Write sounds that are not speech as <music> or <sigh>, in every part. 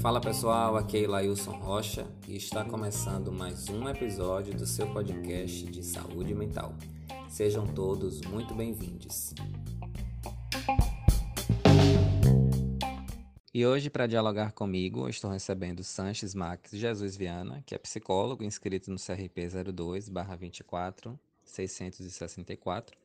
Fala pessoal, aqui é Ilailson Rocha e está começando mais um episódio do seu podcast de saúde mental. Sejam todos muito bem-vindos. E hoje, para dialogar comigo, estou recebendo Sanches Max Jesus Viana, que é psicólogo inscrito no CRP 02-24 664.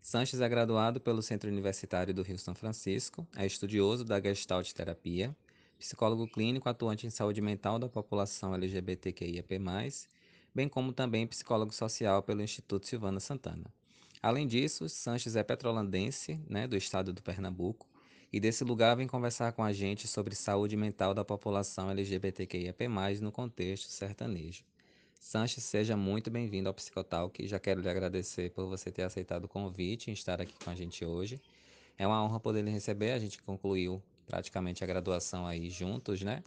Sanches é graduado pelo Centro Universitário do Rio São Francisco, é estudioso da Gestalt Terapia, psicólogo clínico atuante em saúde mental da população LGBTQIAP+, bem como também psicólogo social pelo Instituto Silvana Santana. Além disso, Sanches é petrolandense, né, do estado do Pernambuco, e desse lugar vem conversar com a gente sobre saúde mental da população LGBTQIAP+, no contexto sertanejo. Sanches, seja muito bem-vindo ao Psicotalk. Já quero lhe agradecer por você ter aceitado o convite e estar aqui com a gente hoje. É uma honra poder lhe receber. A gente concluiu praticamente a graduação aí juntos, né?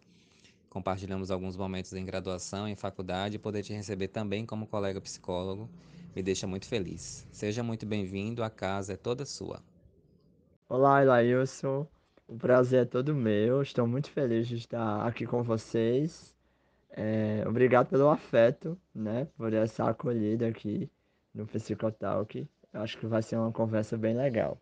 Compartilhamos alguns momentos em graduação, em faculdade, e poder te receber também como colega psicólogo me deixa muito feliz. Seja muito bem-vindo, a casa é toda sua. Olá, Ilailson. O prazer é todo meu. Estou muito feliz de estar aqui com vocês. É, obrigado pelo afeto, né? Por essa acolhida aqui no Psicotalk. Acho que vai ser uma conversa bem legal.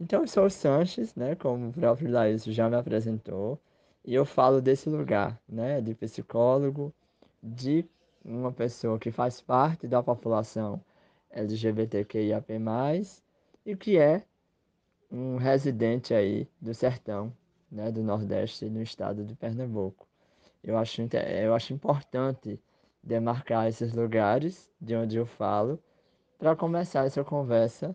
Então, eu sou o Sanches, né? Como o próprio Ilailson já me apresentou. E eu falo desse lugar, né? De psicólogo, de uma pessoa que faz parte da população LGBTQIAP+, e que é um residente aí do sertão, né, do Nordeste, no estado de Pernambuco. Eu acho, eu acho importante demarcar esses lugares de onde eu falo para começar essa conversa,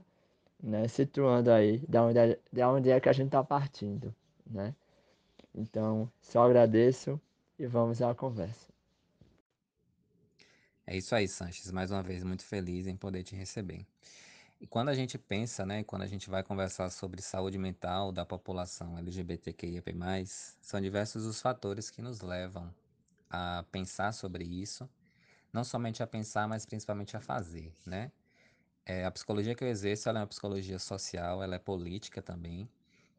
né, situando aí da onde, é, onde é que a gente está partindo, né? Então, só agradeço e vamos à conversa. É isso aí, Sanches. Mais uma vez, muito feliz em poder te receber. E quando a gente pensa, né, quando a gente vai conversar sobre saúde mental da população LGBTQIAP+, são diversos os fatores que nos levam a pensar sobre isso, não somente a pensar, mas principalmente a fazer, né? É, a psicologia que eu exerço, é uma psicologia social, ela é política também,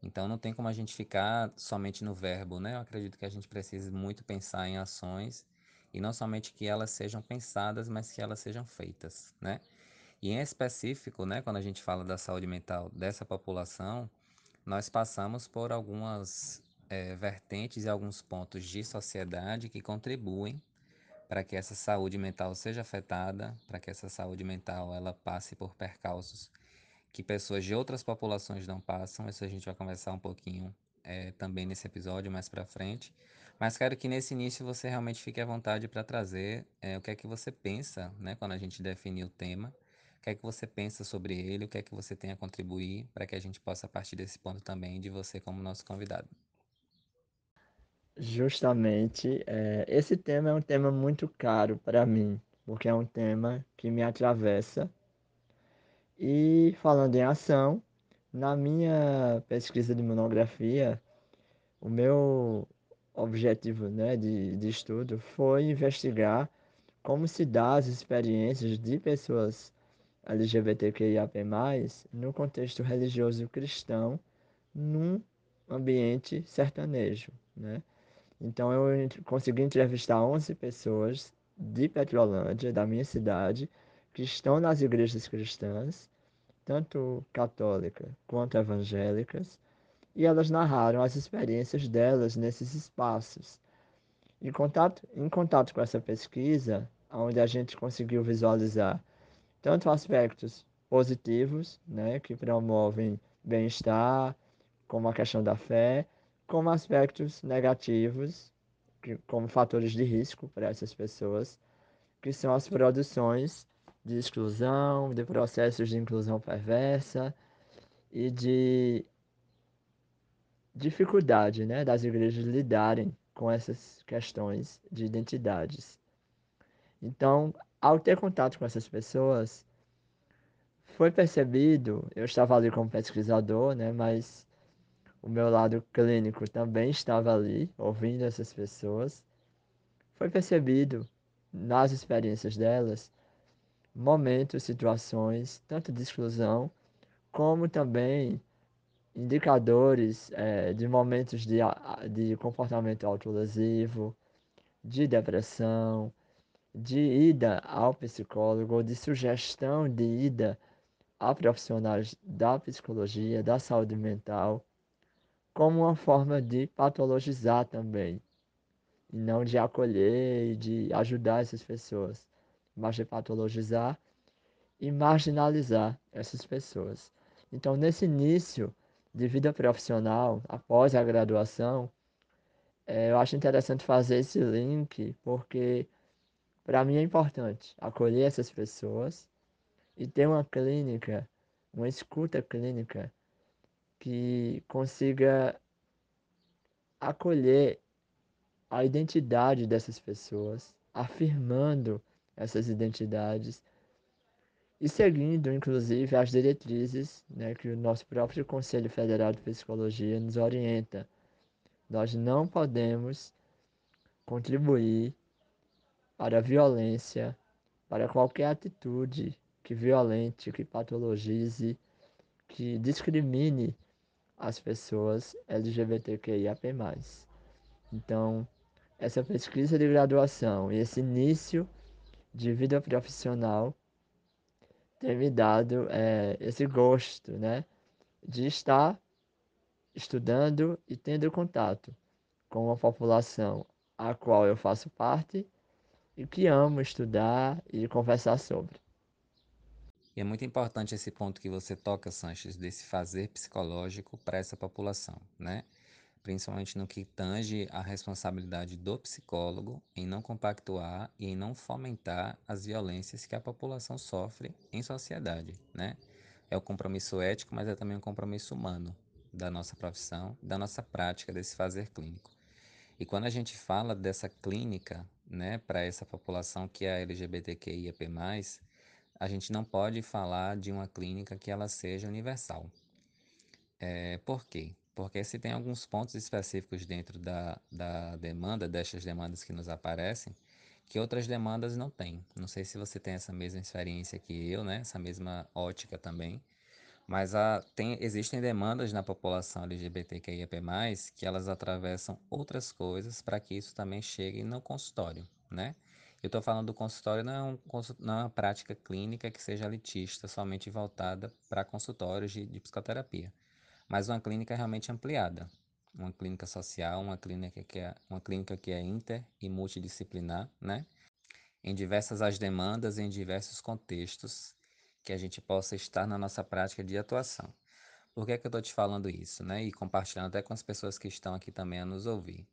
então não tem como a gente ficar somente no verbo, né? Eu acredito que a gente precisa muito pensar em ações, e não somente que elas sejam pensadas, mas que elas sejam feitas, né? E em específico, né, quando a gente fala da saúde mental dessa população, nós passamos por algumas é, vertentes e alguns pontos de sociedade que contribuem para que essa saúde mental seja afetada, para que essa saúde mental ela passe por percalços que pessoas de outras populações não passam. Isso a gente vai conversar um pouquinho é, também nesse episódio mais para frente. Mas quero que nesse início você realmente fique à vontade para trazer é, o que é que você pensa, né, quando a gente definir o tema que é que você pensa sobre ele, o que é que você tem a contribuir para que a gente possa, partir desse ponto também, de você como nosso convidado. Justamente, é, esse tema é um tema muito caro para mim, porque é um tema que me atravessa. E falando em ação, na minha pesquisa de monografia, o meu objetivo né, de, de estudo foi investigar como se dá as experiências de pessoas LGBTQIAP+, no contexto religioso cristão, num ambiente sertanejo, né? Então eu consegui entrevistar 11 pessoas de Petrolândia, da minha cidade, que estão nas igrejas cristãs, tanto católica quanto evangélicas, e elas narraram as experiências delas nesses espaços. Em contato, em contato com essa pesquisa, onde a gente conseguiu visualizar tanto aspectos positivos, né, que promovem bem-estar, como a questão da fé, como aspectos negativos, que, como fatores de risco para essas pessoas, que são as produções de exclusão, de processos de inclusão perversa e de dificuldade né, das igrejas lidarem com essas questões de identidades. Então, ao ter contato com essas pessoas, foi percebido, eu estava ali como pesquisador, né, mas o meu lado clínico também estava ali, ouvindo essas pessoas. Foi percebido nas experiências delas momentos, situações, tanto de exclusão, como também indicadores é, de momentos de, de comportamento autolesivo, de depressão, de ida ao psicólogo, de sugestão de ida a profissionais da psicologia, da saúde mental, como uma forma de patologizar também, e não de acolher e de ajudar essas pessoas, mas de patologizar e marginalizar essas pessoas. Então, nesse início de vida profissional, após a graduação, é, eu acho interessante fazer esse link, porque para mim é importante acolher essas pessoas e ter uma clínica, uma escuta clínica que consiga acolher a identidade dessas pessoas, afirmando essas identidades e seguindo, inclusive, as diretrizes né, que o nosso próprio Conselho Federal de Psicologia nos orienta. Nós não podemos contribuir para a violência, para qualquer atitude que violente, que patologize, que discrimine as pessoas LGBTQIAP+. Então, essa pesquisa de graduação e esse início de vida profissional tem me dado é, esse gosto, né, de estar estudando e tendo contato com uma população a qual eu faço parte e que amo estudar e conversar sobre. E é muito importante esse ponto que você toca, Sanches, desse fazer psicológico para essa população, né? Principalmente no que tange a responsabilidade do psicólogo em não compactuar e em não fomentar as violências que a população sofre em sociedade, né? É o compromisso ético, mas é também um compromisso humano da nossa profissão, da nossa prática desse fazer clínico. E quando a gente fala dessa clínica, né, para essa população que é LGBTQIAP+, a gente não pode falar de uma clínica que ela seja universal. É, por quê? Porque se tem alguns pontos específicos dentro da, da demanda, destas demandas que nos aparecem, que outras demandas não têm. Não sei se você tem essa mesma experiência que eu, né? Essa mesma ótica também. Mas há, tem, existem demandas na população LGBTQIAP+, que elas atravessam outras coisas para que isso também chegue no consultório, né? Eu estou falando do consultório, não é, um, não é uma prática clínica que seja elitista, somente voltada para consultórios de, de psicoterapia, mas uma clínica realmente ampliada, uma clínica social, uma clínica que é, uma clínica que é inter e multidisciplinar, né? Em diversas as demandas, em diversos contextos, que a gente possa estar na nossa prática de atuação. Por que, é que eu estou te falando isso, né? E compartilhando até com as pessoas que estão aqui também a nos ouvir.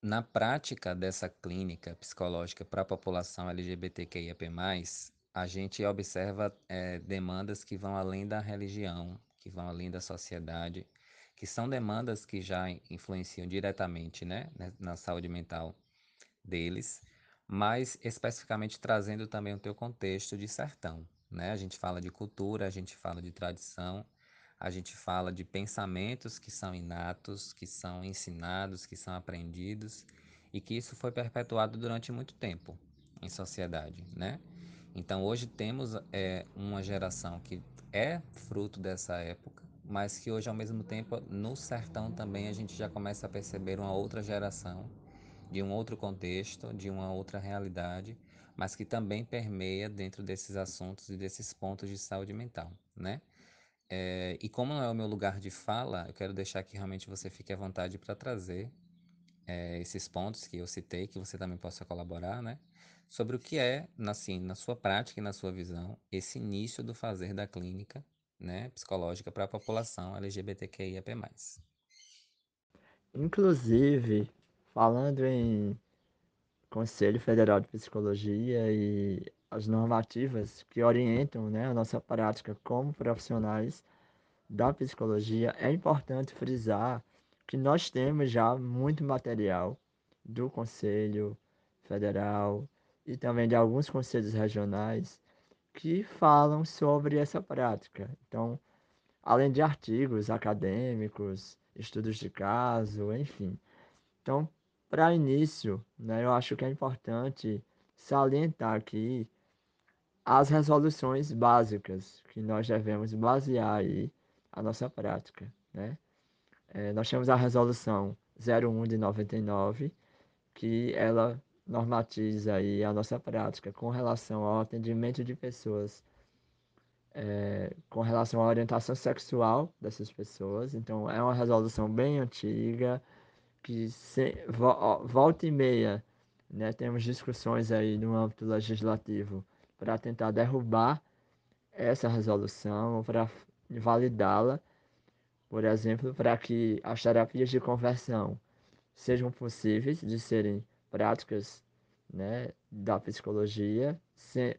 Na prática dessa clínica psicológica para a população LGBTQIAP+, a gente observa é, demandas que vão além da religião, que vão além da sociedade, que são demandas que já influenciam diretamente né, na saúde mental deles, mas especificamente trazendo também o teu contexto de sertão. Né? A gente fala de cultura, a gente fala de tradição, a gente fala de pensamentos que são inatos, que são ensinados, que são aprendidos e que isso foi perpetuado durante muito tempo em sociedade, né? Então hoje temos é, uma geração que é fruto dessa época, mas que hoje ao mesmo tempo no sertão também a gente já começa a perceber uma outra geração de um outro contexto, de uma outra realidade, mas que também permeia dentro desses assuntos e desses pontos de saúde mental, né? É, e como não é o meu lugar de fala, eu quero deixar que realmente você fique à vontade para trazer é, esses pontos que eu citei, que você também possa colaborar, né? Sobre o que é, assim, na sua prática e na sua visão, esse início do fazer da clínica né, psicológica para a população LGBTQIAP+. Inclusive, falando em Conselho Federal de Psicologia e as normativas que orientam né, a nossa prática como profissionais da psicologia, é importante frisar que nós temos já muito material do Conselho Federal e também de alguns conselhos regionais que falam sobre essa prática. Então, além de artigos acadêmicos, estudos de caso, enfim. Então, para início, né, eu acho que é importante salientar aqui as resoluções básicas que nós devemos basear aí a nossa prática, né? É, nós temos a resolução 01 de 99, que ela normatiza aí a nossa prática com relação ao atendimento de pessoas é, com relação à orientação sexual dessas pessoas. Então, é uma resolução bem antiga, que se, vo, volta e meia né, temos discussões aí no âmbito legislativo para tentar derrubar essa resolução, para validá-la, por exemplo, para que as terapias de conversão sejam possíveis de serem práticas né, da psicologia, se,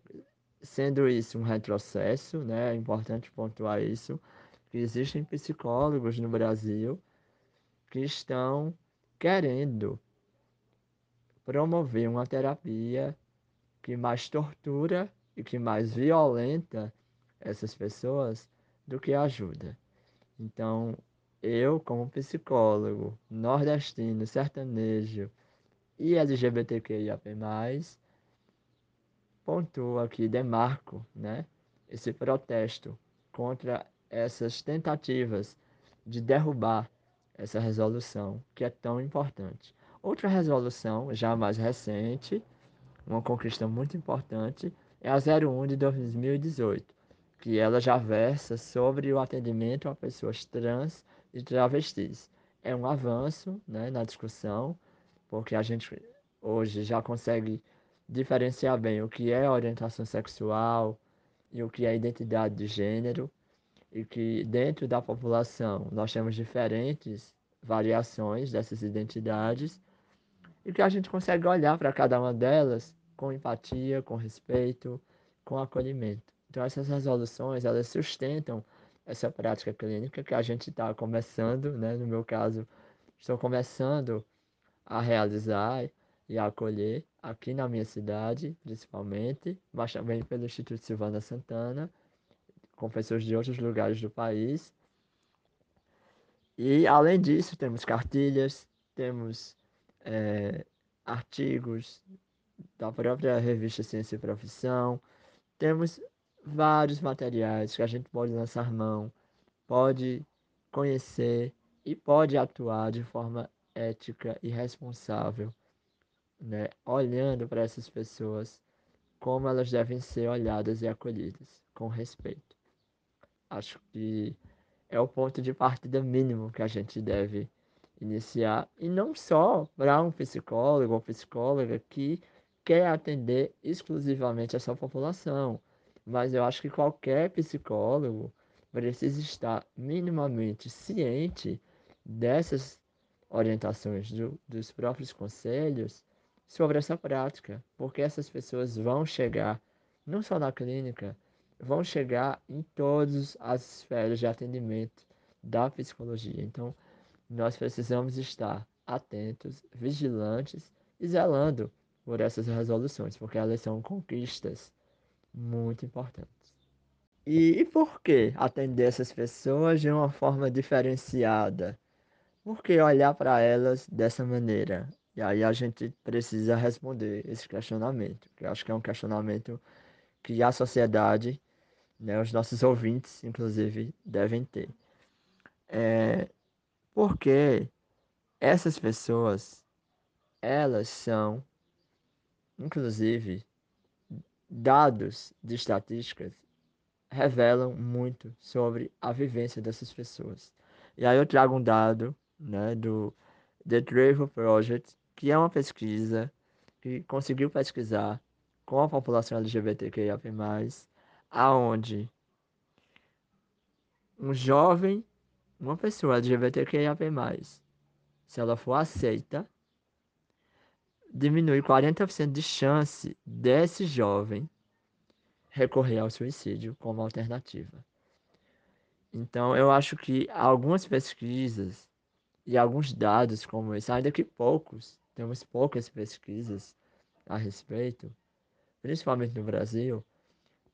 sendo isso um retrocesso, né, é importante pontuar isso, que existem psicólogos no Brasil que estão querendo promover uma terapia que mais tortura e que mais violenta essas pessoas do que ajuda. Então, eu, como psicólogo nordestino, sertanejo e LGBTQIAP+, pontuo aqui, demarco, né, esse protesto contra essas tentativas de derrubar essa resolução que é tão importante. Outra resolução, já mais recente, uma conquista muito importante, é a 01 de 2018, que ela já versa sobre o atendimento a pessoas trans e travestis. É um avanço né, na discussão, porque a gente hoje já consegue diferenciar bem o que é orientação sexual e o que é identidade de gênero, e que dentro da população nós temos diferentes variações dessas identidades, e que a gente consegue olhar para cada uma delas com empatia, com respeito, com acolhimento. Então essas resoluções, elas sustentam essa prática clínica que a gente está começando, né? no meu caso, estou começando a realizar e a acolher aqui na minha cidade, principalmente, mas também pelo Instituto Silvana Santana, com pessoas de outros lugares do país. E, além disso, temos cartilhas, temos é, artigos da própria revista Ciência e Profissão, temos vários materiais que a gente pode lançar mão, pode conhecer e pode atuar de forma ética e responsável né, olhando para essas pessoas como elas devem ser olhadas e acolhidas, com respeito. Acho que é o ponto de partida mínimo que a gente deve iniciar, e não só para um psicólogo ou psicóloga que quer atender exclusivamente essa população, mas eu acho que qualquer psicólogo precisa estar minimamente ciente dessas orientações do, dos próprios conselhos sobre essa prática, porque essas pessoas vão chegar não só na clínica, vão chegar em todas as esferas de atendimento da psicologia. Então, nós precisamos estar atentos, vigilantes e zelando por essas resoluções, porque elas são conquistas muito importantes. E, por que atender essas pessoas de uma forma diferenciada? Por que olhar para elas dessa maneira? E aí a gente precisa responder esse questionamento, que eu acho que é um questionamento que a sociedade, né, os nossos ouvintes, inclusive, devem ter. É, porque essas pessoas, elas são, inclusive, dados de estatísticas revelam muito sobre a vivência dessas pessoas. E aí eu trago um dado né, do The Travel Project, que é uma pesquisa que conseguiu pesquisar com a população LGBTQIA+, aonde um jovem, uma pessoa LGBTQIA+, se ela for aceita, diminui 40% de chance desse jovem recorrer ao suicídio como alternativa. Então, eu acho que algumas pesquisas e alguns dados como esse, ainda que poucos, temos poucas pesquisas a respeito, principalmente no Brasil,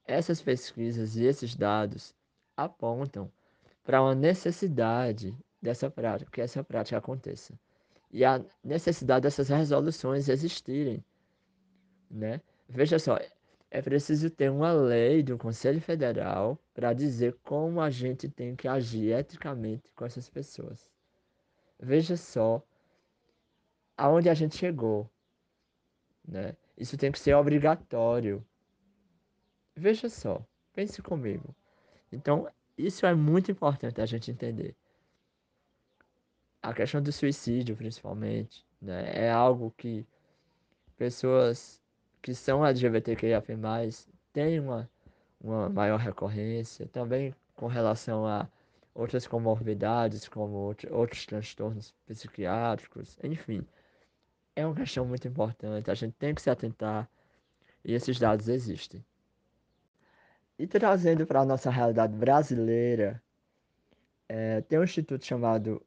essas pesquisas e esses dados apontam para uma necessidade dessa prática, que essa prática aconteça. E a necessidade dessas resoluções existirem, né? Veja só, é preciso ter uma lei do Conselho Federal para dizer como a gente tem que agir eticamente com essas pessoas. Veja só aonde a gente chegou, né? Isso tem que ser obrigatório. Veja só, pense comigo. Então, isso é muito importante a gente entender. A questão do suicídio, principalmente, né? É algo que pessoas que são LGBTQIA+, têm uma, uma maior recorrência, também com relação a outras comorbidades, como outros transtornos psiquiátricos, enfim. É uma questão muito importante, a gente tem que se atentar e esses dados existem. E trazendo para a nossa realidade brasileira, é, tem um instituto chamado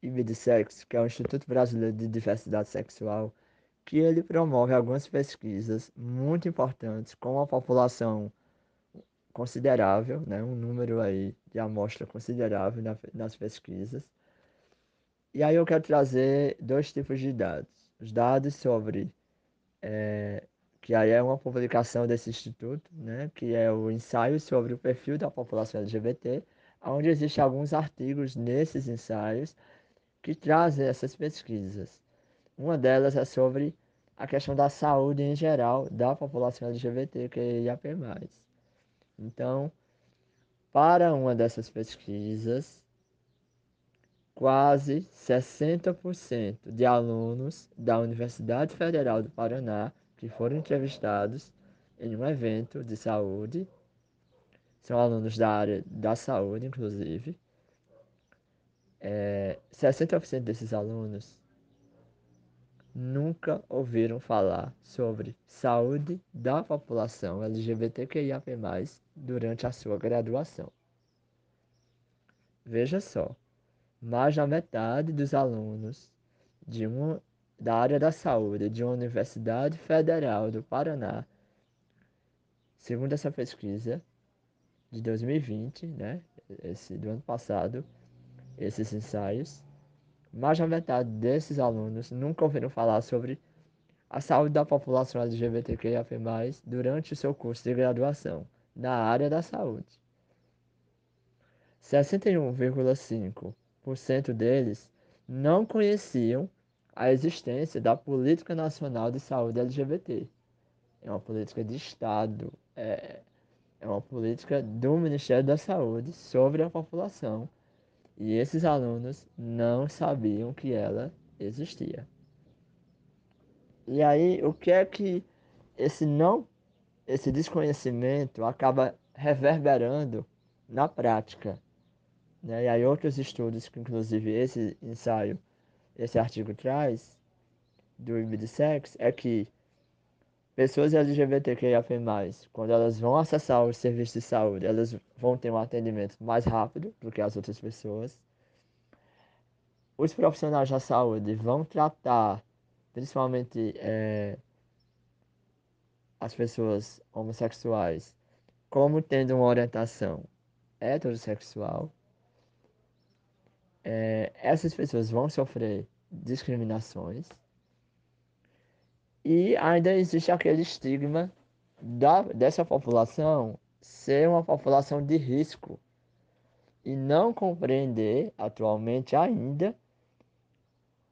IBDSEX, que é o Instituto Brasileiro de Diversidade Sexual, que ele promove algumas pesquisas muito importantes com uma população considerável, né, um número aí de amostra considerável nas pesquisas. E aí eu quero trazer dois tipos de dados. Os dados sobre, é, que aí é uma publicação desse instituto, né, que é o ensaio sobre o perfil da população LGBT, onde existem alguns artigos nesses ensaios que trazem essas pesquisas. Uma delas é sobre a questão da saúde em geral da população LGBTQIAP+. Então, para uma dessas pesquisas, quase 60% de alunos da Universidade Federal do Paraná que foram entrevistados em um evento de saúde, são alunos da área da saúde, inclusive, é, 60% desses alunos nunca ouviram falar sobre saúde da população LGBTQIAP+, durante a sua graduação. Veja só, mais da metade dos alunos de uma, da área da saúde de uma Universidade Federal do Paraná, segundo essa pesquisa de 2020, né, esse do ano passado, esses ensaios, mais da metade desses alunos nunca ouviram falar sobre a saúde da população LGBTQIA+, durante o seu curso de graduação na área da saúde. 61,5% deles não conheciam a existência da Política Nacional de Saúde LGBT. É uma política de Estado, é, é uma política do Ministério da Saúde sobre a população e esses alunos não sabiam que ela existia. E aí, o que é que esse não, esse desconhecimento acaba reverberando na prática? Né? E aí, outros estudos, que inclusive esse ensaio, esse artigo traz, do IBDSEX, é que pessoas LGBTQIA+, quando elas vão acessar os serviços de saúde, elas vão ter um atendimento mais rápido do que as outras pessoas. Os profissionais da saúde vão tratar, principalmente é, as pessoas homossexuais, como tendo uma orientação heterossexual. É, essas pessoas vão sofrer discriminações e ainda existe aquele estigma da, dessa população ser uma população de risco e não compreender atualmente ainda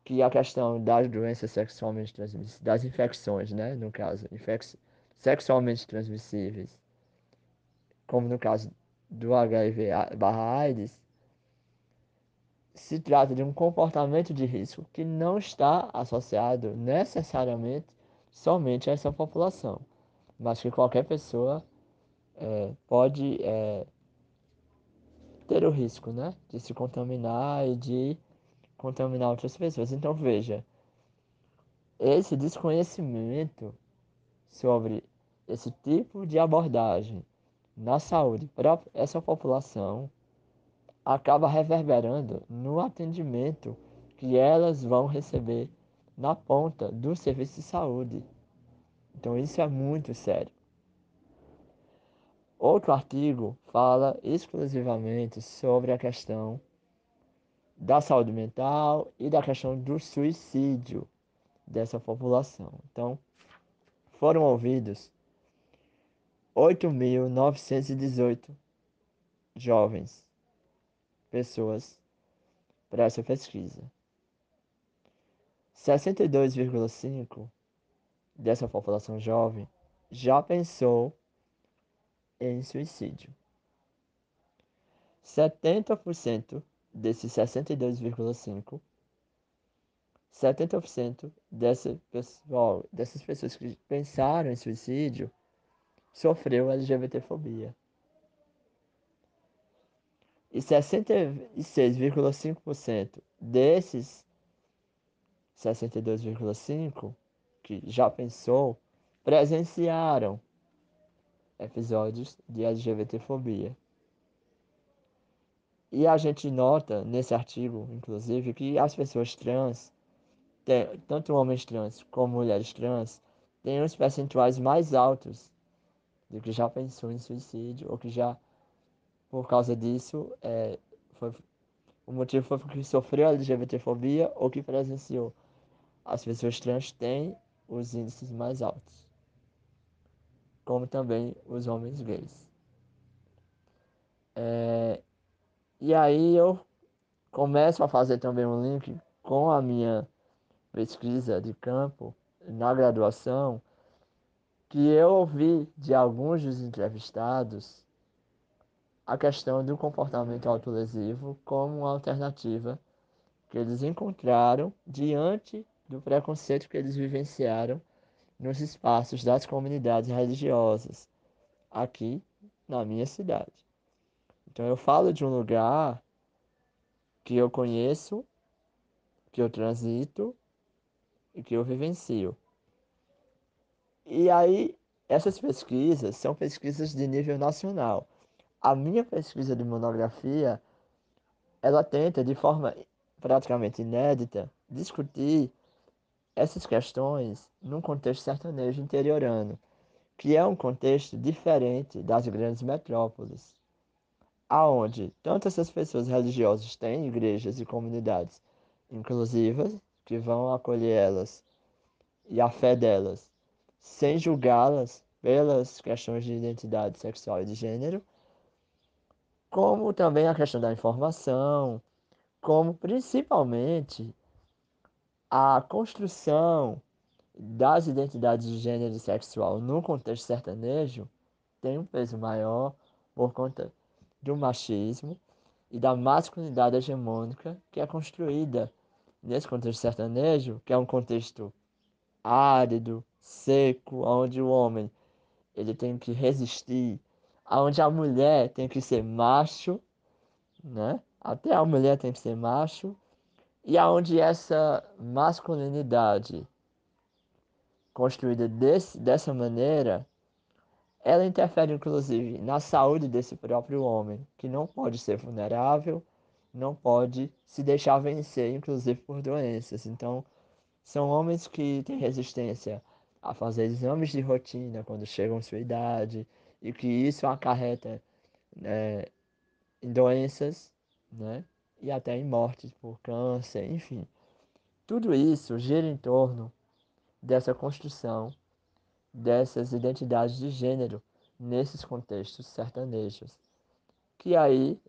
que a questão das doenças sexualmente transmissíveis, das infecções, né, no caso, infec sexualmente transmissíveis, como no caso do HIV/AIDS, se trata de um comportamento de risco que não está associado necessariamente somente a essa população, mas que qualquer pessoa é, pode é, ter o risco né, de se contaminar e de contaminar outras pessoas. Então veja, esse desconhecimento sobre esse tipo de abordagem na saúde para essa população acaba reverberando no atendimento que elas vão receber na ponta do serviço de saúde. Então isso é muito sério. Outro artigo fala exclusivamente sobre a questão da saúde mental e da questão do suicídio dessa população. Então, foram ouvidos oito mil novecentos e dezoito jovens, pessoas, para essa pesquisa. sessenta e dois vírgula cinco dessa população jovem já pensou em suicídio. setenta por cento desses sessenta e dois vírgula cinco 70% dessa pessoal, dessas pessoas que pensaram em suicídio sofreu LGBTfobia. E 66,5% desses 62,5% que já pensou presenciaram episódios de LGBTfobia. E a gente nota nesse artigo, inclusive, que as pessoas trans tanto homens trans como mulheres trans têm uns percentuais mais altos do que já pensou em suicídio ou que já, por causa disso, é, foi, o motivo foi porque sofreu LGBTfobia ou que presenciou. As pessoas trans têm os índices mais altos, como também os homens gays. É, e aí eu começo a fazer também um link com a minha pesquisa de campo na graduação que eu ouvi de alguns dos entrevistados a questão do comportamento autolesivo como uma alternativa que eles encontraram diante do preconceito que eles vivenciaram nos espaços das comunidades religiosas aqui na minha cidade. Então eu falo de um lugar que eu conheço, que eu transito e que eu vivencio. E aí, essas pesquisas são pesquisas de nível nacional. A minha pesquisa de monografia, ela tenta, de forma praticamente inédita, discutir essas questões num contexto sertanejo interiorano, que é um contexto diferente das grandes metrópoles, aonde tanto essas pessoas religiosas têm igrejas e comunidades inclusivas, que vão acolher elas e a fé delas, sem julgá-las pelas questões de identidade sexual e de gênero, como também a questão da informação, como principalmente a construção das identidades de gênero e sexual no contexto sertanejo tem um peso maior por conta do machismo e da masculinidade hegemônica que é construída nesse contexto sertanejo, que é um contexto árido, seco, onde o homem ele tem que resistir, onde a mulher tem que ser macho, né? Até a mulher tem que ser macho, e aonde essa masculinidade construída desse, dessa maneira, ela interfere inclusive na saúde desse próprio homem, que não pode ser vulnerável, não pode se deixar vencer, inclusive por doenças. Então, são homens que têm resistência a fazer exames de rotina quando chegam à sua idade e que isso acarreta né, em doenças, né? E até em mortes por câncer, enfim. Tudo isso gira em torno dessa construção dessas identidades de gênero nesses contextos sertanejos, que aí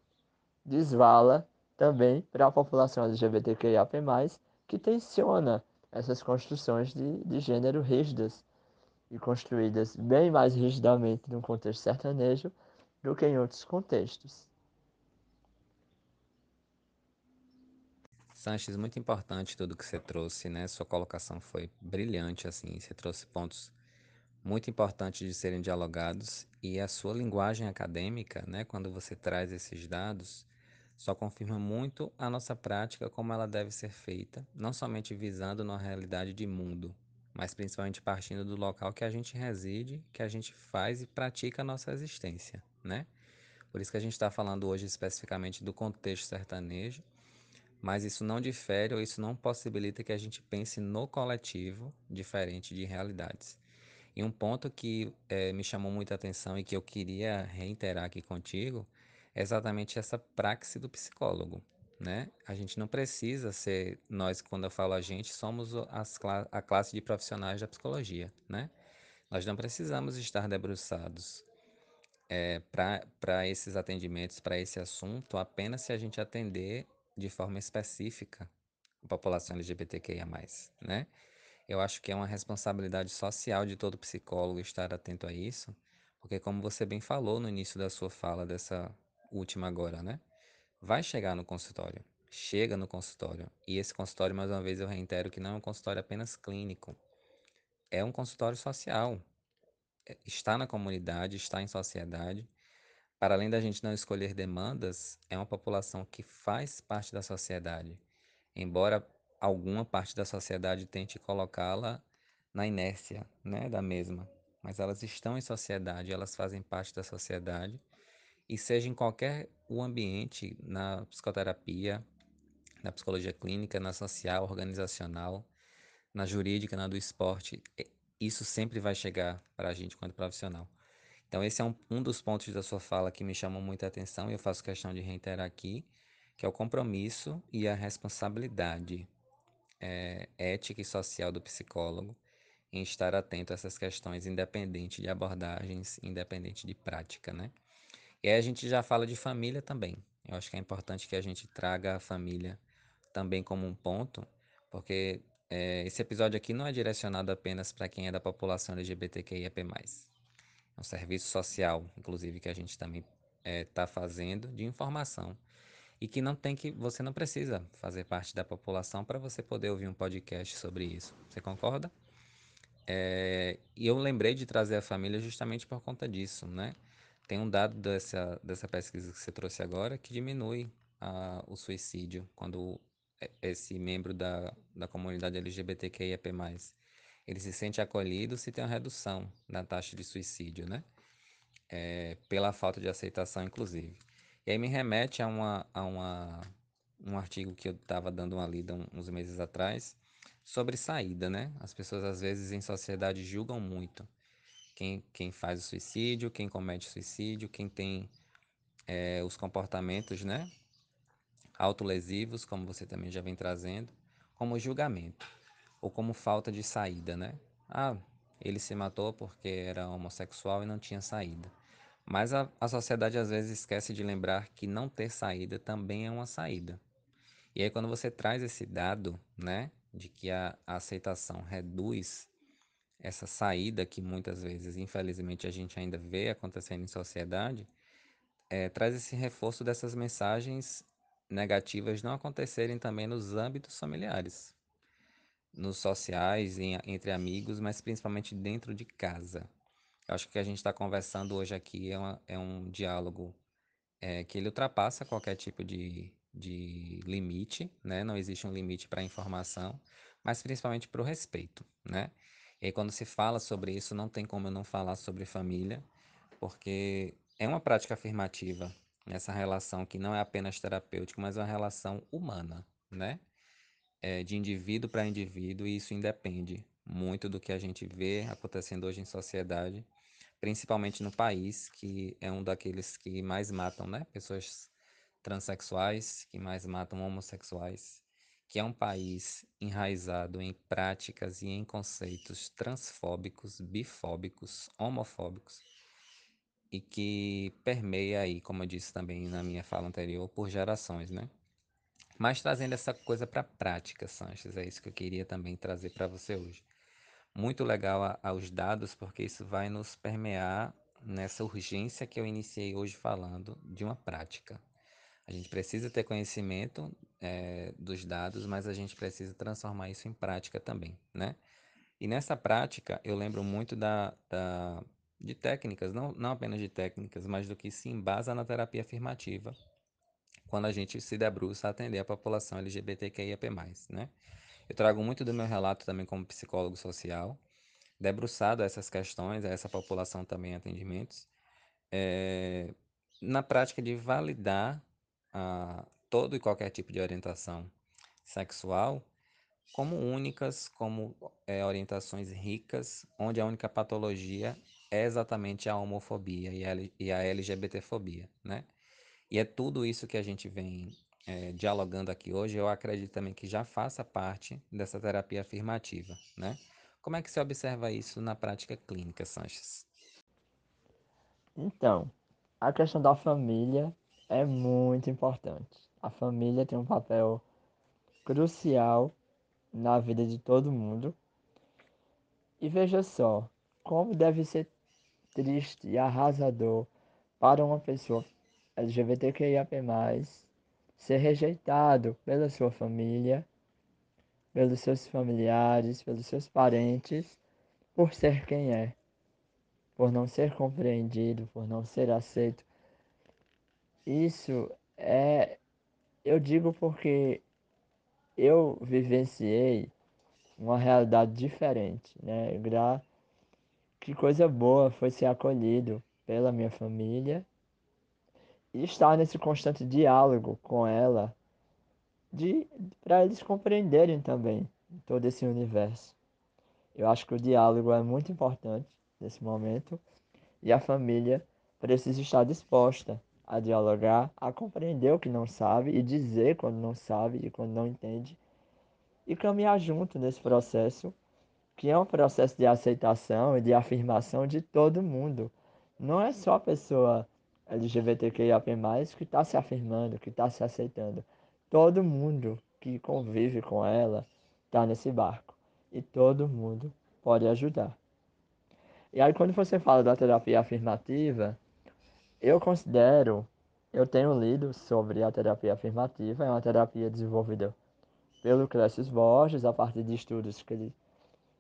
desvala também para a população LGBTQIAP+, que tensiona essas construções de, de gênero rígidas e construídas bem mais rigidamente no contexto sertanejo do que em outros contextos. Sanches, muito importante tudo que você trouxe, né? Sua colocação foi brilhante, assim, você trouxe pontos muito importantes de serem dialogados e a sua linguagem acadêmica, né, quando você traz esses dados, só confirma muito a nossa prática como ela deve ser feita, não somente visando uma realidade de mundo, mas principalmente partindo do local que a gente reside, que a gente faz e pratica a nossa existência, né? Por isso que a gente está falando hoje especificamente do contexto sertanejo, mas isso não difere ou isso não possibilita que a gente pense no coletivo diferente de realidades. E um ponto que é, me chamou muita atenção e que eu queria reiterar aqui contigo é exatamente essa praxe do psicólogo. Né? A gente não precisa ser, nós, quando eu falo a gente, somos a classe de profissionais da psicologia. Né? Nós não precisamos estar debruçados para esses atendimentos, para esse assunto, apenas se a gente atender de forma específica a população LGBTQIA+, né? Eu acho que é uma responsabilidade social de todo psicólogo estar atento a isso, porque como você bem falou no início da sua fala, dessa última agora, né? Vai chegar no consultório, chega no consultório, e esse consultório, mais uma vez, eu reitero que não é um consultório apenas clínico, é um consultório social, é- está na comunidade, está em sociedade, para além da gente não escolher demandas, é uma população que faz parte da sociedade, embora alguma parte da sociedade tente colocá-la na inércia, né, da mesma, mas elas estão em sociedade, elas fazem parte da sociedade, e seja em qualquer o ambiente, na psicoterapia, na psicologia clínica, na social, organizacional, na jurídica, na do esporte, isso sempre vai chegar para a gente quanto profissional. Então, esse é um, um dos pontos da sua fala que me chamou muita atenção e eu faço questão de reiterar aqui, que é o compromisso e a responsabilidade é, ética e social do psicólogo em estar atento a essas questões, independente de abordagens, independente de prática, né? E aí a gente já fala de família também. Eu acho que é importante que a gente traga a família também como um ponto, porque é, esse episódio aqui não é direcionado apenas para quem é da população LGBTQIAP+. É um serviço social, inclusive, que a gente também está fazendo de informação. E que não tem que. Você não precisa fazer parte da população para você poder ouvir um podcast sobre isso. Você concorda? É, e eu lembrei de trazer a família justamente por conta disso, né? Tem um dado dessa, dessa pesquisa que você trouxe agora que diminui a, o suicídio quando esse membro da, da comunidade LGBTQIAP+, ele se sente acolhido se tem uma redução na taxa de suicídio, né? É, pela falta de aceitação, inclusive. E aí me remete a, uma, a uma, um artigo que eu estava dando uma lida uns meses atrás sobre saída, né? As pessoas às vezes em sociedade julgam muito quem, quem faz o suicídio, quem comete suicídio, quem tem é, os comportamentos, né? Autolesivos, como você também já vem trazendo, como julgamento ou como falta de saída, né? Ah, ele se matou porque era homossexual e não tinha saída. Mas a, a sociedade às vezes esquece de lembrar que não ter saída também é uma saída. E aí, quando você traz esse dado, né, de que a, a aceitação reduz essa saída que muitas vezes, infelizmente, a gente ainda vê acontecendo em sociedade, eh, traz esse reforço dessas mensagens negativas não acontecerem também nos âmbitos familiares, nos sociais, em- entre amigos, mas principalmente dentro de casa. Eu acho que a gente está conversando hoje aqui é, uma- é um diálogo é, que ele ultrapassa qualquer tipo de, de limite, né? Não existe um limite para a informação, mas principalmente para o respeito, né? E quando se fala sobre isso, não tem como eu não falar sobre família, porque é uma prática afirmativa nessa relação que não é apenas terapêutica, mas é uma relação humana, né? É, de indivíduo para indivíduo, e isso independe muito do que a gente vê acontecendo hoje em sociedade principalmente no país, que é um daqueles que mais matam, né? Pessoas transexuais, que mais matam homossexuais, que é um país enraizado em práticas e em conceitos transfóbicos, bifóbicos, homofóbicos, e que permeia aí, como eu disse também na minha fala anterior, por gerações, né? Mas trazendo essa coisa para a prática, Sanches, é isso que eu queria também trazer para você hoje muito legal aos dados, porque isso vai nos permear nessa urgência que eu iniciei hoje falando de uma prática. A gente precisa ter conhecimento, eh, dos dados, mas a gente precisa transformar isso em prática também, né? E nessa prática, eu lembro muito da, da- de técnicas, não, não apenas de técnicas, mas do que se embasa na terapia afirmativa, quando a gente se debruça a atender a população LGBTQIAP+, né? Eu trago muito do meu relato também como psicólogo social, debruçado a essas questões, a essa população também em atendimentos, é, na prática de validar ah, todo e qualquer tipo de orientação sexual como únicas, como é, orientações ricas, onde a única patologia é exatamente a homofobia e a, e a LGBTfobia, né? E é tudo isso que a gente vem é, dialogando aqui hoje, eu acredito também que já faça parte dessa terapia afirmativa, né? Como é que você observa isso na prática clínica, Sanches? Então, a questão da família é muito importante. A família tem um papel crucial na vida de todo mundo. E veja só, como deve ser triste e arrasador para uma pessoa LGBTQIAP+, ser rejeitado pela sua família, pelos seus familiares, pelos seus parentes, por ser quem é, por não ser compreendido, por não ser aceito. Isso é, eu digo porque eu vivenciei uma realidade diferente, né? Que coisa boa foi ser acolhido pela minha família e estar nesse constante diálogo com ela, de para eles compreenderem também todo esse universo. Eu acho que o diálogo é muito importante nesse momento e a família precisa estar disposta a dialogar, a compreender o que não sabe e dizer quando não sabe e quando não entende e caminhar junto nesse processo que é um processo de aceitação e de afirmação de todo mundo. Não é só a pessoa LGBTQIAP+, que está se afirmando, que está se aceitando. Todo mundo que convive com ela está nesse barco. E todo mundo pode ajudar. E aí quando você fala da terapia afirmativa, eu considero, eu tenho lido sobre a terapia afirmativa, é uma terapia desenvolvida pelo Clécio Borges, a partir de estudos que ele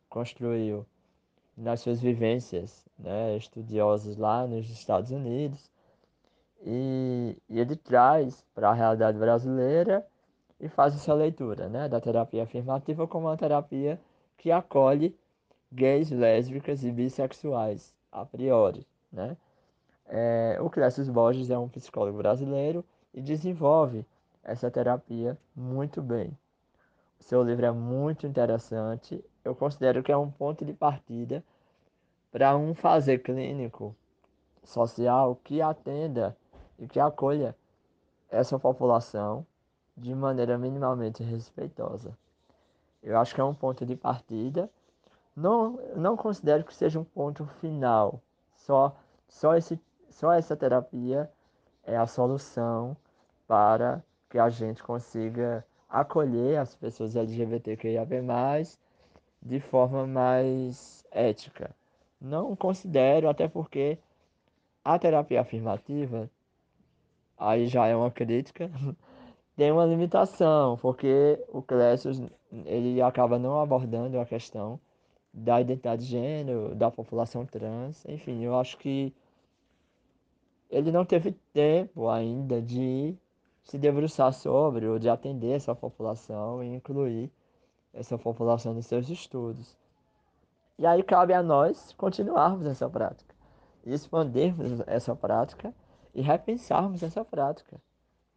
construiu nas suas vivências né, lá nos Estados Unidos. E, e ele traz para a realidade brasileira e faz essa leitura né, da terapia afirmativa como uma terapia que acolhe gays, lésbicas e bissexuais, a priori. Né? É, o Clécio Borges é um psicólogo brasileiro e desenvolve essa terapia muito bem. O seu livro é muito interessante. Eu considero que é um ponto de partida para um fazer clínico social que atenda e que acolha essa população de maneira minimamente respeitosa. Eu acho que é um ponto de partida. Não, não considero que seja um ponto final. Só, só, esse, só essa terapia é a solução para que a gente consiga acolher as pessoas LGBTQIAP+, de forma mais ética. Não considero, até porque a terapia afirmativa, aí já é uma crítica, <laughs> tem uma limitação, porque o Clécio ele acaba não abordando a questão da identidade de gênero, da população trans, enfim, eu acho que ele não teve tempo ainda de se debruçar sobre ou de atender essa população e incluir essa população nos seus estudos. E aí cabe a nós continuarmos essa prática, expandirmos essa prática e repensarmos essa prática.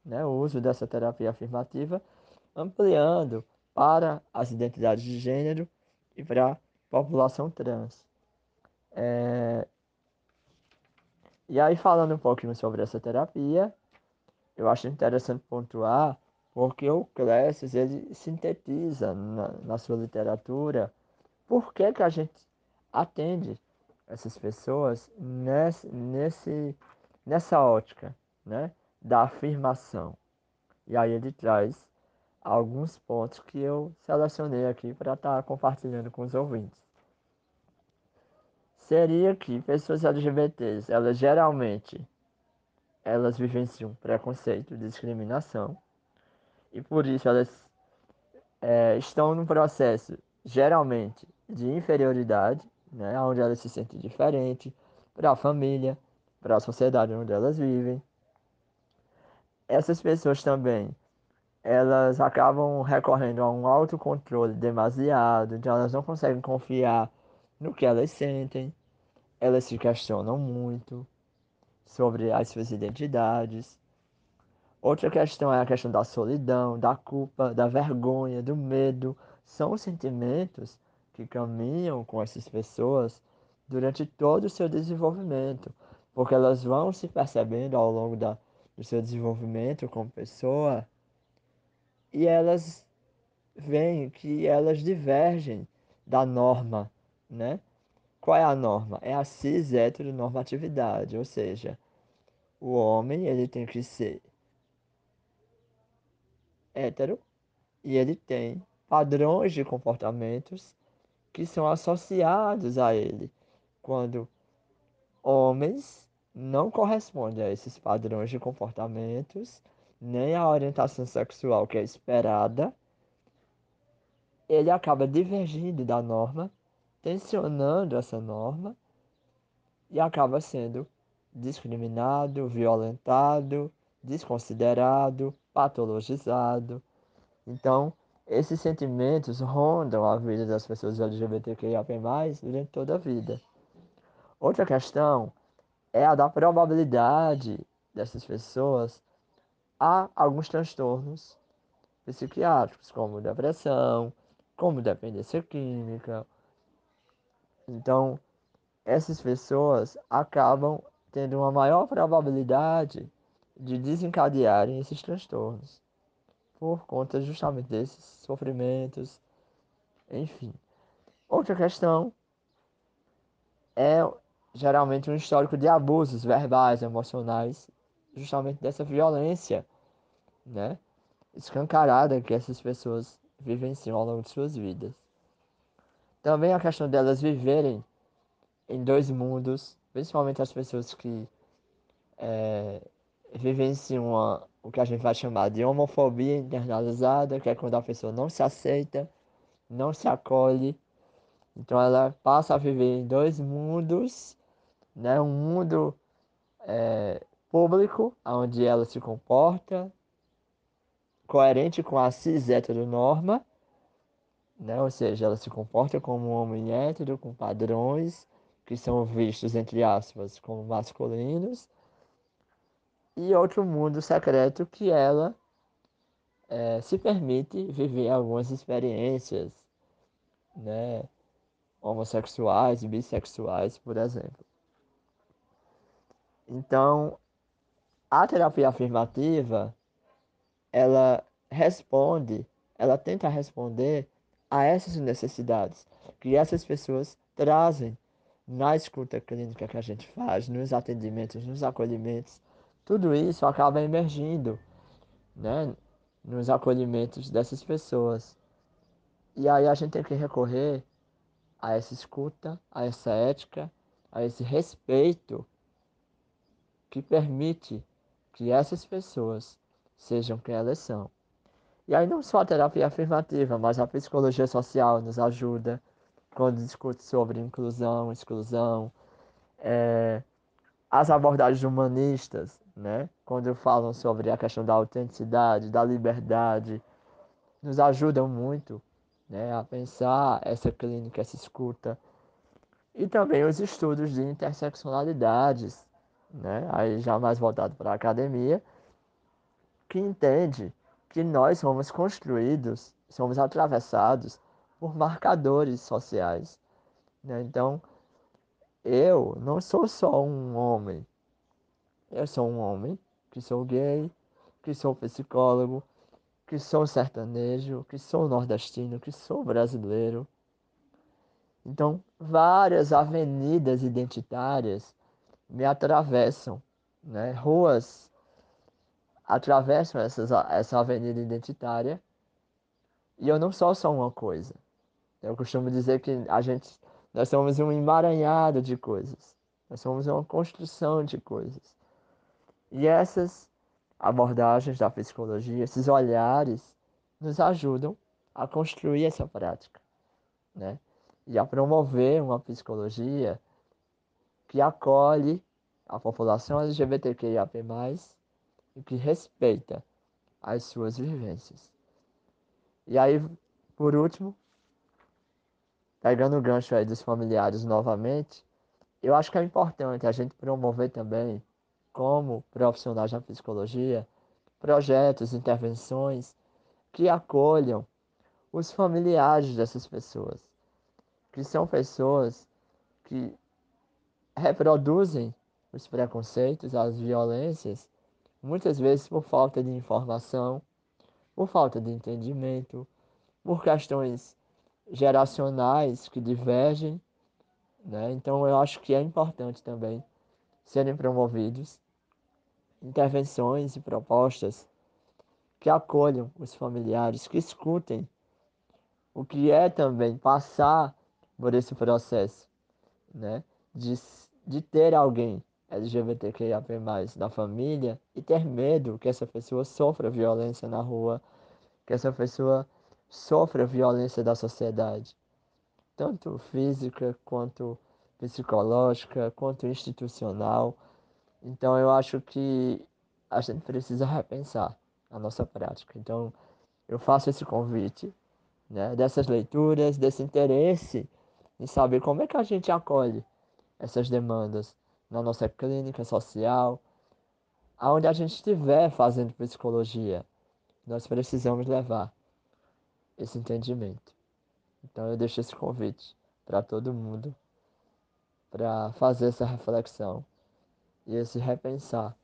Né? O uso dessa terapia afirmativa, ampliando para as identidades de gênero e para a população trans. É... E aí, falando um pouquinho sobre essa terapia, eu acho interessante pontuar porque o Clécio ele sintetiza na, na sua literatura por que, que a gente atende essas pessoas nesse, nesse, nessa ótica né, da afirmação. E aí ele traz alguns pontos que eu selecionei aqui para estar tá compartilhando com os ouvintes. Seria que pessoas LGBTs, elas geralmente elas vivenciam preconceito, discriminação, e por isso elas é, estão num processo geralmente de inferioridade, né, onde elas se sentem diferentes para a família, para a sociedade onde elas vivem. Essas pessoas também, elas acabam recorrendo a um autocontrole demasiado, então elas não conseguem confiar no que elas sentem, elas se questionam muito, sobre as suas identidades. Outra questão é a questão da solidão, da culpa, da vergonha, do medo. São sentimentos que caminham com essas pessoas durante todo o seu desenvolvimento, porque elas vão se percebendo ao longo da, do seu desenvolvimento como pessoa e elas veem que elas divergem da norma, né? Qual é a norma? É a cis heteronormatividade, ou seja, o homem ele tem que ser hétero e ele tem padrões de comportamentos que são associados a ele. Quando homens não correspondem a esses padrões de comportamentos, nem à orientação sexual que é esperada, ele acaba divergindo da norma, tensionando essa norma e acaba sendo discriminado, violentado, desconsiderado, patologizado. Então, esses sentimentos rondam a vida das pessoas LGBTQIAP+, durante toda a vida. Outra questão é a da probabilidade dessas pessoas a alguns transtornos psiquiátricos, como depressão, como dependência química. Então, essas pessoas acabam tendo uma maior probabilidade de desencadearem esses transtornos por conta justamente desses sofrimentos, enfim. Outra questão é geralmente um histórico de abusos verbais, emocionais, justamente dessa violência, né, escancarada que essas pessoas vivenciam ao longo de suas vidas. Também a questão delas viverem em dois mundos, principalmente as pessoas que é, vivenciam uma, o que a gente vai chamar de homofobia internalizada, que é quando a pessoa não se aceita, não se acolhe. Então ela passa a viver em dois mundos, né? um mundo é, público, onde ela se comporta coerente com a cis norma, né? ou seja, ela se comporta como um homem hétero, com padrões que são vistos, entre aspas, como masculinos, e outro mundo secreto que ela é, se permite viver algumas experiências, né, homossexuais, bissexuais, por exemplo. Então, a terapia afirmativa, ela responde, ela tenta responder a essas necessidades que essas pessoas trazem na escuta clínica que a gente faz, nos atendimentos, nos acolhimentos tudo isso acaba emergindo, né, nos acolhimentos dessas pessoas. E aí a gente tem que recorrer a essa escuta, a essa ética, a esse respeito que permite que essas pessoas sejam quem elas são. E aí não só a terapia afirmativa, mas a psicologia social nos ajuda quando discute sobre inclusão, exclusão, é, as abordagens humanistas, né? Quando falam sobre a questão da autenticidade, da liberdade, nos ajudam muito, né? A pensar essa clínica, essa escuta. E também os estudos de interseccionalidades, né? Aí já mais voltado para a academia, que entende que nós somos construídos, somos atravessados por marcadores sociais. Né? Então, eu não sou só um homem. Eu sou um homem que sou gay, que sou psicólogo, que sou sertanejo, que sou nordestino, que sou brasileiro. Então, várias avenidas identitárias me atravessam, né? Ruas atravessam essas, essa avenida identitária e eu não sou só uma coisa. Eu costumo dizer que a gente nós somos um emaranhado de coisas. Nós somos uma construção de coisas. E essas abordagens da psicologia, esses olhares, nos ajudam a construir essa prática, né? E a promover uma psicologia que acolhe a população LGBTQIAP+, e que respeita as suas vivências. E aí, por último, pegando o gancho aí dos familiares novamente, eu acho que é importante a gente promover também, como profissionais da psicologia, projetos, intervenções que acolham os familiares dessas pessoas, que são pessoas que reproduzem os preconceitos, as violências, muitas vezes por falta de informação, por falta de entendimento, por questões geracionais que divergem, né? Então eu acho que é importante também serem promovidos intervenções e propostas que acolham os familiares, que escutem o que é também passar por esse processo, né? De, de ter alguém LGBTQIAP+, na família e ter medo que essa pessoa sofra violência na rua, que essa pessoa sofra violência da sociedade, tanto física quanto psicológica, quanto institucional. Então eu acho que a gente precisa repensar a nossa prática. Então eu faço esse convite, né, dessas leituras, desse interesse em saber como é que a gente acolhe essas demandas na nossa clínica social, aonde a gente estiver fazendo psicologia, nós precisamos levar esse entendimento. Então eu deixo esse convite para todo mundo para fazer essa reflexão e esse repensar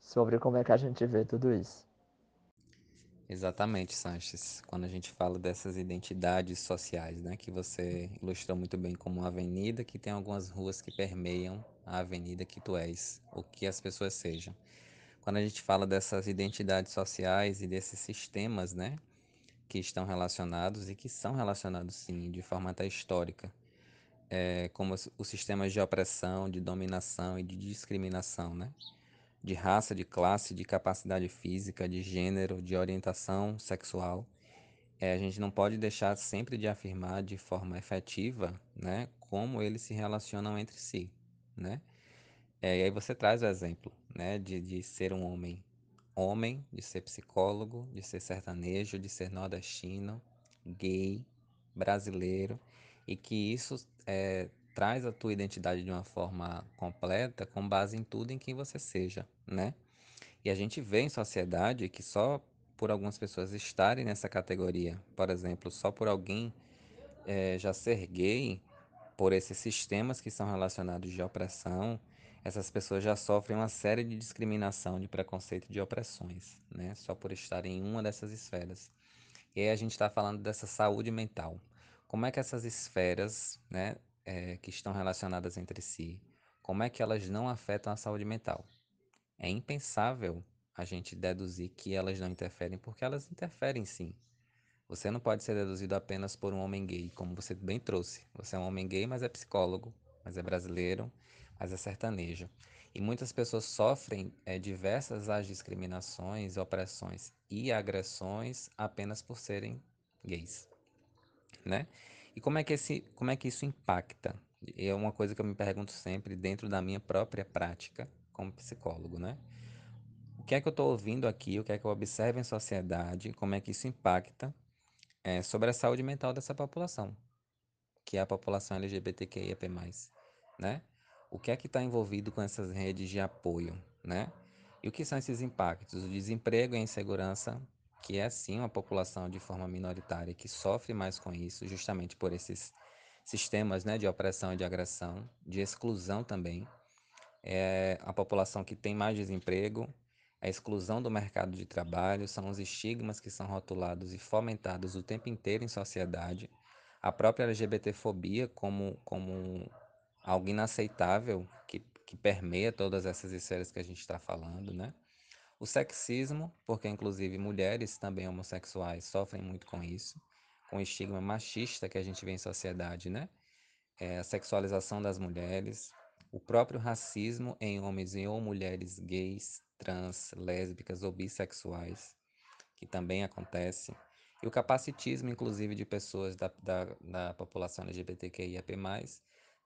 sobre como é que a gente vê tudo isso. Exatamente, Sanches. Quando a gente fala dessas identidades sociais, né, que você ilustrou muito bem como uma avenida que tem algumas ruas que permeiam a avenida que tu és, ou que as pessoas sejam. Quando a gente fala dessas identidades sociais e desses sistemas, né, que estão relacionados e que são relacionados sim, de forma até histórica, é, como os sistemas de opressão, de dominação e de discriminação, né? de raça, de classe, de capacidade física, de gênero, de orientação sexual. É, a gente não pode deixar sempre de afirmar de forma efetiva, né, como eles se relacionam entre si, né? É, e aí você traz o exemplo, né, de, de ser um homem homem, de ser psicólogo, de ser sertanejo, de ser nordestino, gay, brasileiro, e que isso é, traz a tua identidade de uma forma completa com base em tudo em quem você seja, né? E a gente vê em sociedade que só por algumas pessoas estarem nessa categoria, por exemplo, só por alguém é, já ser gay, por esses sistemas que são relacionados de opressão, essas pessoas já sofrem uma série de discriminação, de preconceito de opressões, né? Só por estarem em uma dessas esferas. E aí a gente está falando dessa saúde mental. Como é que essas esferas, né, é, que estão relacionadas entre si, como é que elas não afetam a saúde mental? É impensável a gente deduzir que elas não interferem, porque elas interferem sim. Você não pode ser deduzido apenas por um homem gay, como você bem trouxe. Você é um homem gay, mas é psicólogo, mas é brasileiro, mas é sertanejo. E muitas pessoas sofrem é, diversas as discriminações, opressões e agressões apenas por serem gays, né? E como é que esse, como é que isso impacta? É uma coisa que eu me pergunto sempre dentro da minha própria prática como psicólogo, né? O que é que eu estou ouvindo aqui? O que é que eu observo em sociedade? Como é que isso impacta é, sobre a saúde mental dessa população, que é a população LGBTQIAP+, né? O que é que está envolvido com essas redes de apoio, né? E o que são esses impactos? O desemprego e a insegurança, que é sim uma população de forma minoritária que sofre mais com isso, justamente por esses sistemas né, de opressão e de agressão, de exclusão também. É a população que tem mais desemprego, a exclusão do mercado de trabalho, são os estigmas que são rotulados e fomentados o tempo inteiro em sociedade, a própria LGBTfobia como, como algo inaceitável que, que permeia todas essas esferas que a gente está falando, né? O sexismo, porque inclusive mulheres também homossexuais sofrem muito com isso, com o estigma machista que a gente vê em sociedade, né? É, a sexualização das mulheres, o próprio racismo em homens e ou mulheres gays, trans, lésbicas ou bissexuais, que também acontece, e o capacitismo, inclusive, de pessoas da, da, da população LGBTQIAP+,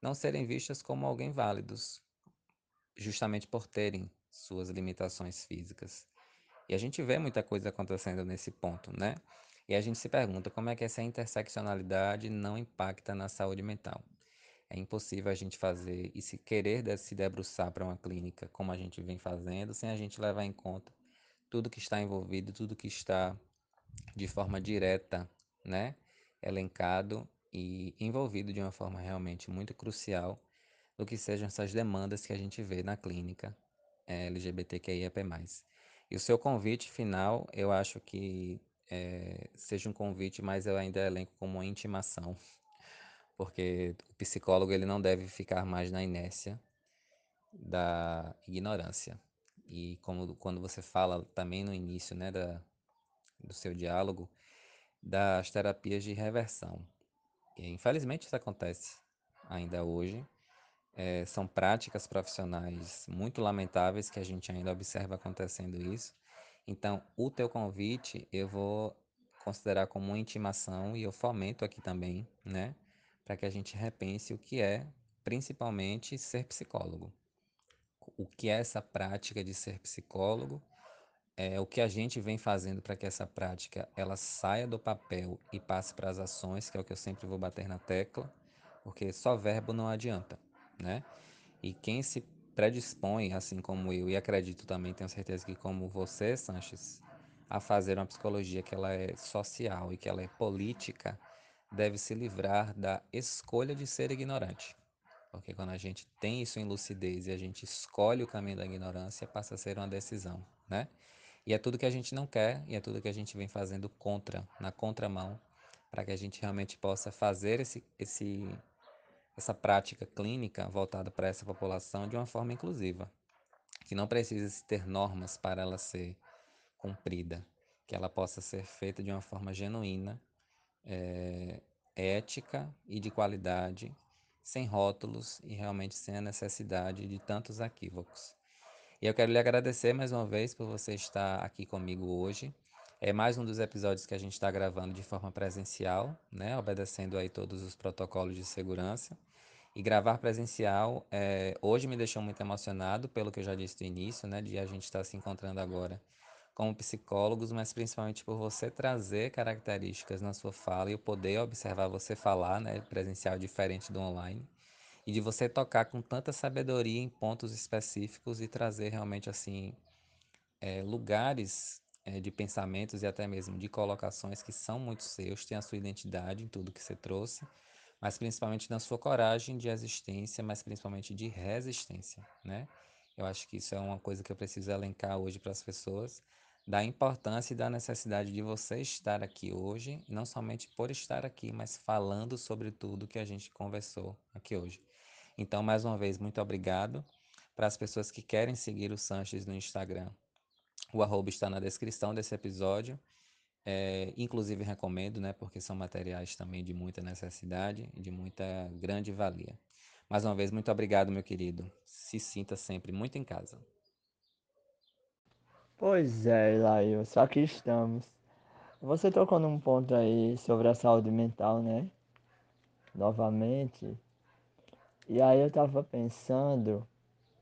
não serem vistas como alguém válidos, justamente por terem suas limitações físicas. E a gente vê muita coisa acontecendo nesse ponto, né? E a gente se pergunta como é que essa interseccionalidade não impacta na saúde mental. É impossível a gente fazer e se querer se debruçar para uma clínica como a gente vem fazendo, sem a gente levar em conta tudo que está envolvido, tudo que está de forma direta, né, elencado e envolvido de uma forma realmente muito crucial do que sejam essas demandas que a gente vê na clínica é, LGBTQIAP+. E o seu convite final, eu acho que é, seja um convite, mas eu ainda elenco como uma intimação porque o psicólogo ele não deve ficar mais na inércia da ignorância. e como quando você fala também no início, né, da, do seu diálogo, das terapias de reversão. E, infelizmente isso acontece ainda hoje. É, são práticas profissionais muito lamentáveis que a gente ainda observa acontecendo isso. Então, o teu convite eu vou considerar como uma intimação e eu fomento aqui também, né, para que a gente repense o que é, principalmente, ser psicólogo. O que é essa prática de ser psicólogo? É o que a gente vem fazendo para que essa prática ela saia do papel e passe para as ações, que é o que eu sempre vou bater na tecla, porque só verbo não adianta, né? E quem se predispõe, assim como eu, e acredito também, tenho certeza que como você, Sanches, a fazer uma psicologia que ela é social e que ela é política, deve se livrar da escolha de ser ignorante. Porque quando a gente tem isso em lucidez e a gente escolhe o caminho da ignorância, passa a ser uma decisão, né? E é tudo que a gente não quer e é tudo que a gente vem fazendo contra, na contramão, para que a gente realmente possa fazer esse, esse, essa prática clínica voltada para essa população de uma forma inclusiva, que não precisa ter normas para ela ser cumprida, que ela possa ser feita de uma forma genuína, é, ética e de qualidade, sem rótulos e realmente sem a necessidade de tantos equívocos. E eu quero lhe agradecer mais uma vez por você estar aqui comigo hoje. É mais um dos episódios que a gente está gravando de forma presencial, né? Obedecendo aí todos os protocolos de segurança. E gravar presencial é, hoje me deixou muito emocionado, pelo que eu já disse no início, né? De a gente estar se encontrando agora como psicólogos, mas principalmente por você trazer características na sua fala e eu poder observar você falar, né? Presencial diferente do online e de você tocar com tanta sabedoria em pontos específicos e trazer realmente assim é, lugares é, de pensamentos e até mesmo de colocações que são muito seus, tem a sua identidade em tudo que você trouxe, mas principalmente na sua coragem de existência, mas principalmente de resistência, né? Eu acho que isso é uma coisa que eu preciso elencar hoje para as pessoas, da importância e da necessidade de você estar aqui hoje, não somente por estar aqui, mas falando sobre tudo que a gente conversou aqui hoje. Então, mais uma vez, muito obrigado. Para as pessoas que querem seguir o Sanches no Instagram, o arroba está na descrição desse episódio. É, inclusive recomendo, né, porque são materiais também de muita necessidade e de muita grande valia. Mais uma vez, muito obrigado, meu querido. Se sinta sempre muito em casa. Pois é, Laio, só que estamos. Você tocou num ponto aí sobre a saúde mental, né? Novamente. E aí eu tava pensando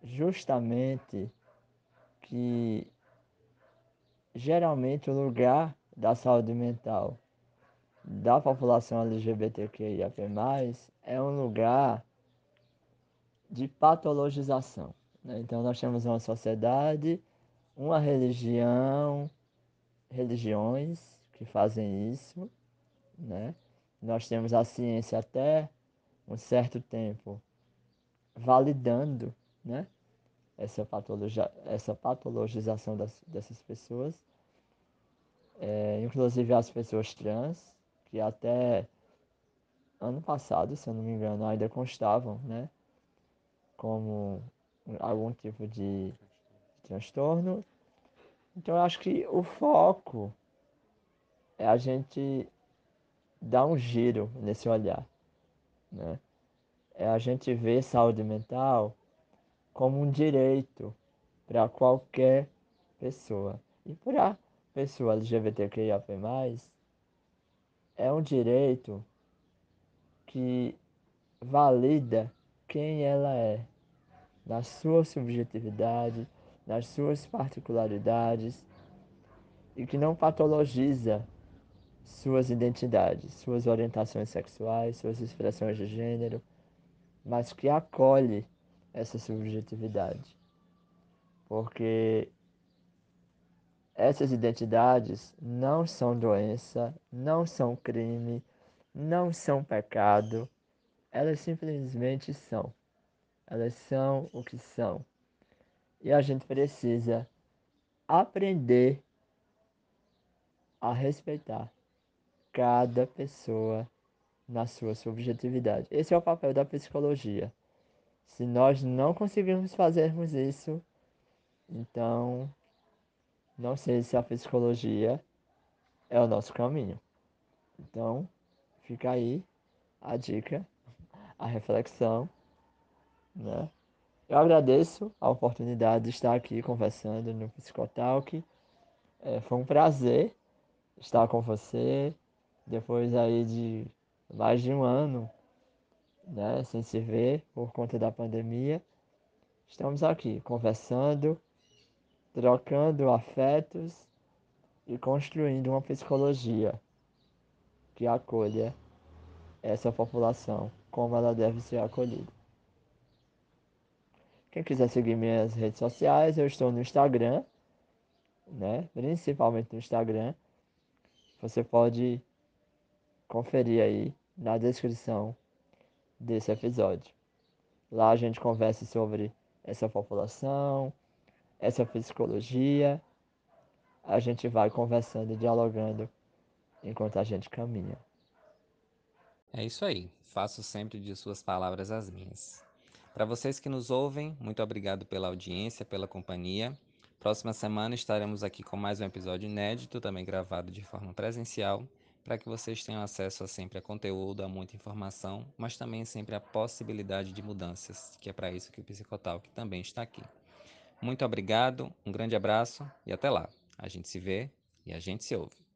justamente que geralmente o lugar da saúde mental da população LGBTQIAP+, é um lugar de patologização. Né? Então nós temos uma sociedade, uma religião, religiões que fazem isso, né? Nós temos a ciência até um certo tempo validando, né? Essa, patologia, essa patologização das, dessas pessoas, é, inclusive as pessoas trans, que até ano passado, se eu não me engano, ainda constavam, né? Como algum tipo de transtorno. Então eu acho que o foco é a gente dar um giro nesse olhar, né? É a gente ver saúde mental como um direito para qualquer pessoa. E para pessoa LGBTQIAP+, é um direito que valida quem ela é, na sua subjetividade, nas suas particularidades e que não patologiza suas identidades, suas orientações sexuais, suas expressões de gênero, mas que acolhe essa subjetividade. Porque essas identidades não são doença, não são crime, não são pecado, elas simplesmente são. Elas são o que são. E a gente precisa aprender a respeitar cada pessoa na sua subjetividade. Esse é o papel da psicologia. Se nós não conseguirmos fazermos isso, Então, não sei se a psicologia é o nosso caminho. Então, fica aí a dica, a reflexão, né? Eu agradeço a oportunidade de estar aqui conversando no Psicotalk. É, foi um prazer estar com você depois aí de mais de um ano, né, sem se ver por conta da pandemia. Estamos aqui conversando, trocando afetos e construindo uma psicologia que acolha essa população como ela deve ser acolhida. Quem quiser seguir minhas redes sociais, eu estou no Instagram, né? Principalmente no Instagram. Você pode conferir aí na descrição desse episódio. Lá a gente conversa sobre essa população, essa psicologia. A gente vai conversando e dialogando enquanto a gente caminha. É isso aí. Faço sempre de suas palavras as minhas. Para vocês que nos ouvem, muito obrigado pela audiência, pela companhia. Próxima semana estaremos aqui com mais um episódio inédito, também gravado de forma presencial, para que vocês tenham acesso a sempre a conteúdo, a muita informação, mas também sempre a possibilidade de mudanças, que é para isso que o Psicotalk também está aqui. Muito obrigado, um grande abraço e até lá. A gente se vê e a gente se ouve.